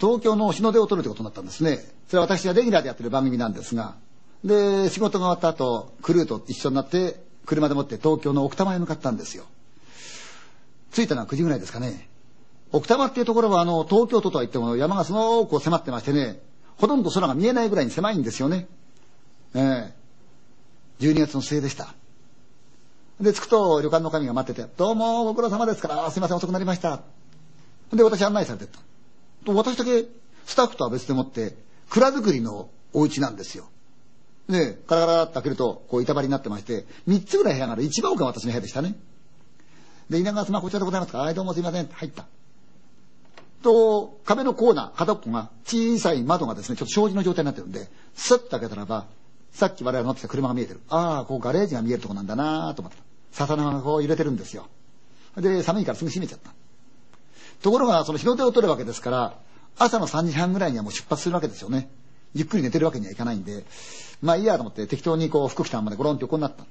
東京の日の出を撮るということになったんですね。それは私がレギュラーでやってる番組なんですが、で、仕事が終わった後、クルーと一緒になって、車でもって東京の奥多摩へ向かったんですよ。着いたのは9時ぐらいですかね。奥多摩っていうところは、あの、東京都とは言っても山がすごく迫ってましてね、ほとんど空が見えないぐらいに狭いんですよね。ええ12月の末でした。で、着くと旅館の神が待ってて、どうもご苦労様ですから、すいません遅くなりました。で、私案内されてった。私だけスタッフとは別でもって蔵造りのお家なんですよ。で、ガラガラって開けると、こう板張りになってまして、3つぐらい部屋がある。一番奥が私の部屋でしたね。で、稲川様こちらでございますか？はい、どうもすいません。入った。と、壁のコーナー、片っぽが小さい窓がですね、ちょっと障子の状態になってるんで、スッと開けたらば、さっき我々乗ってた車が見えてる。ああ、こうガレージが見えるとこなんだなと思った。笹生がこう揺れてるんですよ。で、寒いからすぐ閉めちゃった。ところが、その日の出を取るわけですから、朝の3時半ぐらいにはもう出発するわけですよね。ゆっくり寝てるわけにはいかないんで、まあいいやと思って適当にこう服着たままでゴロンって横になった。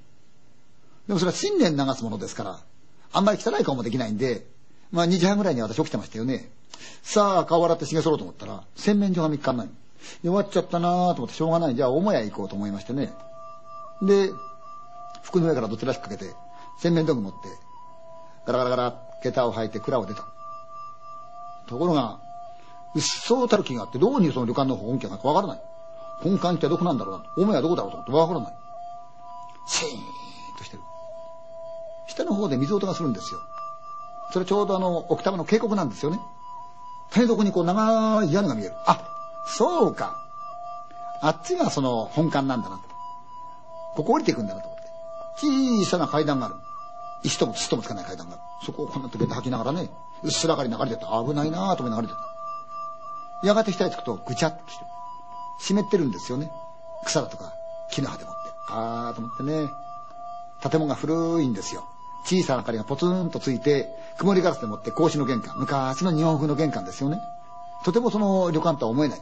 でもそれは新年流すものですから、あんまり汚い顔もできないんで、まあ2時半ぐらいには私起きてましたよね。さあ、顔洗ってげそろうと思ったら、洗面所が3日ない。弱っちゃったなぁと思ってしょうがない。じゃあ、母屋行こうと思いましてね。で、服の上からどちらしかけて、洗面道具持って、ガラガラガラ、下駄を履いて蔵を出た。ところが、うっそうたる気があって、どこにその旅館の本家がかわからない。本館ってどこなんだろうな。母屋どこだろうと思ってわからない。シーンとしてる。下の方で水音がするんですよ。それちょうどあの、奥多摩の渓谷なんですよね。谷底にこう長い屋根が見える。あ、そうか。あっちがその本館なんだなと。ここ降りていくんだなと。小さな階段がある。石とも土ともつかない階段がある。そこをこんな時で吐きながらね、うっすらかり流れてた。危ないなぁと思い流れてた。やがて下へ着くとぐちゃっとして。湿ってるんですよね。草だとか木の葉でもって。あーと思ってね。建物が古いんですよ。小さな明かりがポツンとついて、曇りガラスでもって格子の玄関。昔の日本風の玄関ですよね。とてもその旅館とは思えない。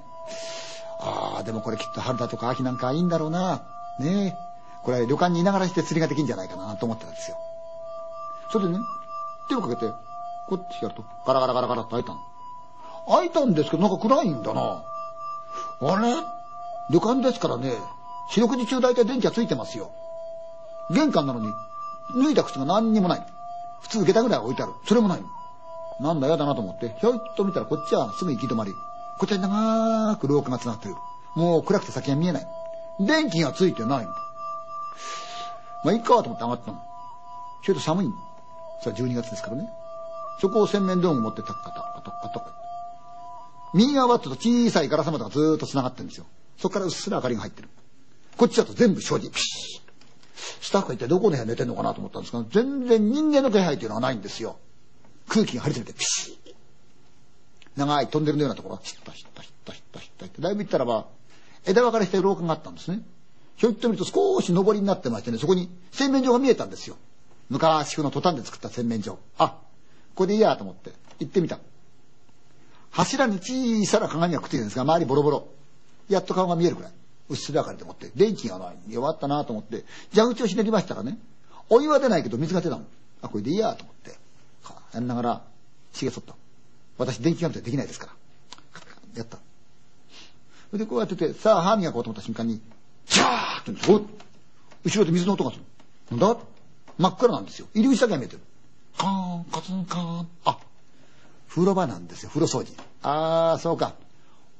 ああ、でもこれきっと春だとか秋なんかいいんだろうな。ねえ。これ旅館にいながらして釣りができるんじゃないかなと思ってたんですよ。それでね、手をかけて、こっちやると、ガラガラガラガラって開いたの。開いたんですけど、なんか暗いんだな。あれ？旅館ですからね、四六時中大体電気がついてますよ。玄関なのに、脱いだ靴が何にもない。普通下駄ぐらい置いてある。それもない。なんだやだなと思って、ひょいっと見たらこっちはすぐ行き止まり。こっちは長く廊下が繋がってる。もう暗くて先が見えない。電気がついてない。まあいいかと思って上がったの。ちょいと寒い。それは12月ですからね。そこを洗面道具持ってタッカタッカタッカタッカ。右側はちょっと小さいガラス窓がずーっと繋がってるんですよ。そこからうっすら明かりが入ってる。こっちだと全部障子。ピシッスタッフが一体どこの部屋寝てんのかなと思ったんですが、全然人間の気配というのはないんですよ。空気が張り詰めてピシッ。長いトンネルのようなところがヒッタヒッタヒッタヒッタヒッタってだいぶ行ったらば枝分かれして廊下があったんですね。ひょいっと見ると少し上りになってましてね、そこに洗面所が見えたんですよ。昔風のトタンで作った洗面所。あ、ここでいいやと思って行ってみた。柱に小さな鏡がくっついてるんですが、周りボロボロ。やっと顔が見えるくらい。うっすら明かりでもって、電気がない。弱ったなと思って、蛇口をひねりましたらね、お湯は出ないけど水が出たの。あ、これでいいやと思って、やんながら、ひげ剃った。私、電気がないとできないですから。やった。それでこうやってて、さあ歯磨こうと思った瞬間に、ーってお後ろで水の音がする。なんだ？真っ暗なんですよ。入り口だけが見えてる。カーン、カツンカーン。あ、風呂場なんですよ、風呂掃除。ああ、そうか。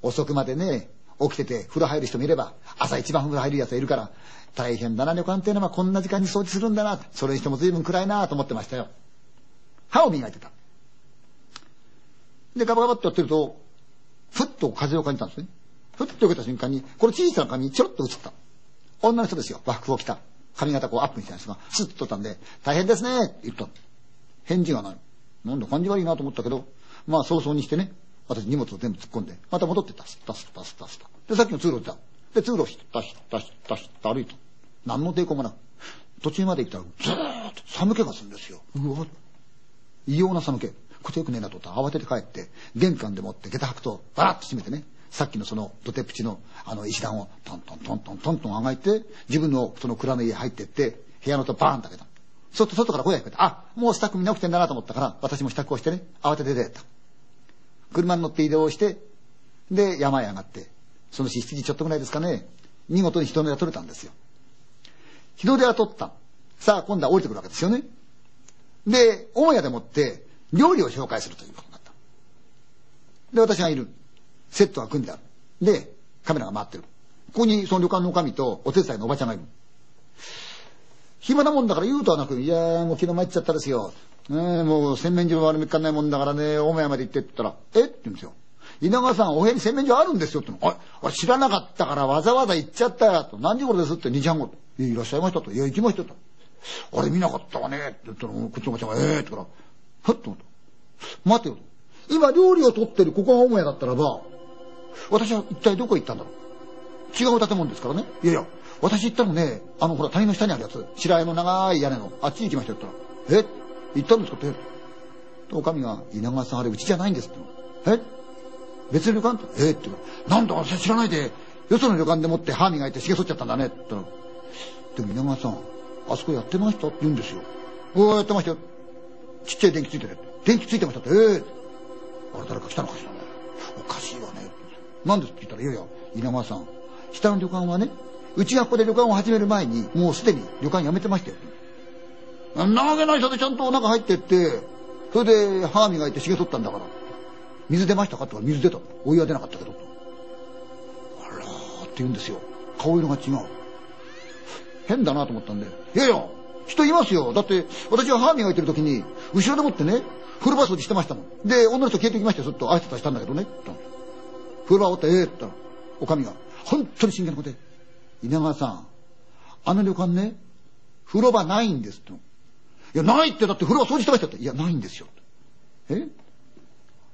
遅くまでね、起きてて風呂入る人もいれば、朝一番風呂入る奴がいるから、大変だな、旅館っていうのはこんな時間に掃除するんだな。それにしても随分暗いなと思ってましたよ。歯を磨いてた。で、ガバガバってやってると、ふっと風を感じたんですね。ふっと受けた瞬間に、この小さな髪にちょろっと映った。女の人ですよ。和服を着た。髪型こうアップみたいな人がスッと取ったんで、大変ですねって言った。返事がない。なんだ感じ悪いなと思ったけど、まあ早々にしてね、私荷物を全部突っ込んで、また戻ってった、スッタスッタスッタスッタ。で、さっきの通路行った。で、通路をひったひったひったひった歩いた。何の抵抗もなく。途中まで行ったら、ずーっと寒気がするんですよ。うわ異様な寒気。こっちよくねえなと思ったら慌てて帰って、玄関でもって下駄履くと、バラッと閉めてね、さっきのその土手っぷちのあの石段をトントントントントントンあがいて、自分のその蔵の家入ってって、部屋の戸バーンと開けた。そうすると外から声が聞こえて、あ、もうスタッフみんな起きてんだなと思ったから、私も支度をしてね、慌てて出た。車に乗って移動して、で、山へ上がって、その日7時ちょっとぐらいですかね、見事に人の手が取れたんですよ。日の出は取った。さあ、今度は降りてくるわけですよね。で、母屋でもって、料理を紹介するということになった。で、私がいる。セットが組んである。で、カメラが回ってる。ここにその旅館の女将とお手伝いのおばちゃんがいる。暇なもんだから言うとはなく、いやーもう昨日参っちゃったですよ。ねもう洗面所も悪めっかんないもんだからね、大前まで行ってって言ったら、え？って言うんですよ。稲川さん、お部屋に洗面所あるんですよってあ、あ知らなかったからわざわざ行っちゃったよと。何時頃ですって？2時半頃。いや、いらっしゃいましたと。いや、行きましたと。あれ見なかったわねって言ったら、こっちのおばちゃんが、えー、って言ったら、ふっと思った。待てよと。今料理を取ってるここが母屋だったらば、私は一体どこ行ったんだろう。違う建物ですからね。いやいや、私行ったのね、あのほら谷の下にあるやつ、白井の長い屋根の、あっちに行きましたって言ったら、え？行ったんですかって。とおかみが、稲川さんあれうちじゃないんですって。え？別の旅館？って。え？って言うなんだ私知らないで、よその旅館でもって歯磨いて髭剃っちゃったんだねって言ったら、でも稲川さん、あそこやってましたって言うんですよ。おお、やってましたよ。ちっちゃい電気ついてる。電気ついてましたって。え？えー、あれ誰か来たのかしらね。おかしいわね。なんですって言ったら、いやいや、稲川さん、下の旅館はね、うちがここで旅館を始める前に、もうすでに旅館辞めてましたよ。なわけない人でちゃんと中入ってって、それで歯磨いて髭取ったんだから。水出ましたかって言ったら水出た。お湯は出なかったけど。あらーって言うんですよ。顔色が違う。変だなと思ったんで。いやいや、人いますよ。だって、私は歯磨いてる時に、後ろでもってね、風呂場掃除してましたもん。で、女の人消えてきましたよ。ずっと挨拶したんだけどね。風呂場終わったええって言ったら、おかみが、本当に真剣なことで、稲川さん、あの旅館ね、風呂場ないんですって。いや、ないってだって風呂場掃除してましたって。いや、ないんですよ。え？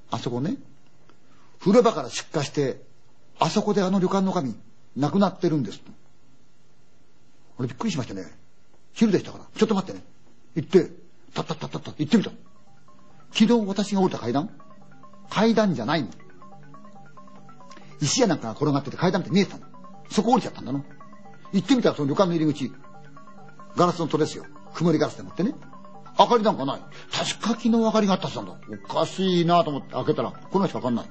あそこね、風呂場から出荷して、あそこであの旅館の神、亡くなってるんです俺びっくりしましたね。昼でしたから。ちょっと待ってね。行って、たったったったった行ってみた。昨日私が降りた階段？階段じゃないの。石屋なんかが転がってて階段って見えてたの。そこ降りちゃったんだの。行ってみたらその旅館の入り口、ガラスの戸ですよ。曇りガラスでもってね。明かりなんかない。確か昨日明かりがあったはずなんだ。おかしいなと思って開けたら、このしかわかんない。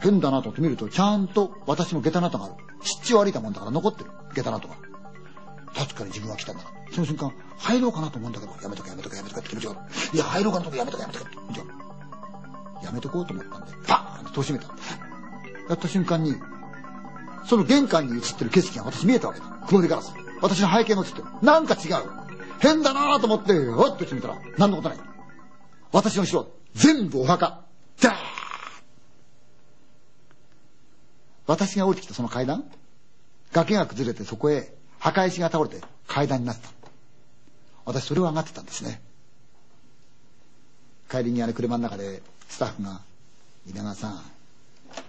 変だなと思って見ると、ちゃんと私の下駄の跡がある。父を歩いたもんだから残ってる。下駄の跡が。確かに自分は来たんだ。その瞬間、入ろうかなと思うんだけど、やめとけやめとけやめとけって気持ちがある。いや、入ろうかなと思やめとけやめとけって気持ちがあ。やめとこうと思ったんで、パーンと閉めた。やった瞬間に、その玄関に映ってる景色が私見えたわけだ。曇りガラス。私の背景が映ってる。なんか違う。変だなと思って、おっとしてみたら、何のことない。私の後ろ、全部お墓。ダー私が降りてきたその階段、崖が崩れてそこへ墓石が倒れて階段になった。私それを上がってたんですね。帰りにあれ車の中でスタッフが、稲川さん、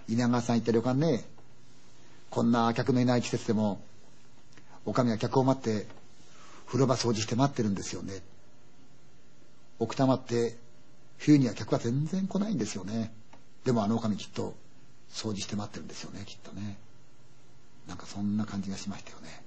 稲川さん行った旅館ね、こんな客のいない季節でも、おかみは客を待って、風呂場掃除して待ってるんですよね。奥多摩って、冬には客は全然来ないんですよね。でもあのおかみきっと、掃除して待ってるんですよね、きっとね。なんかそんな感じがしましたよね。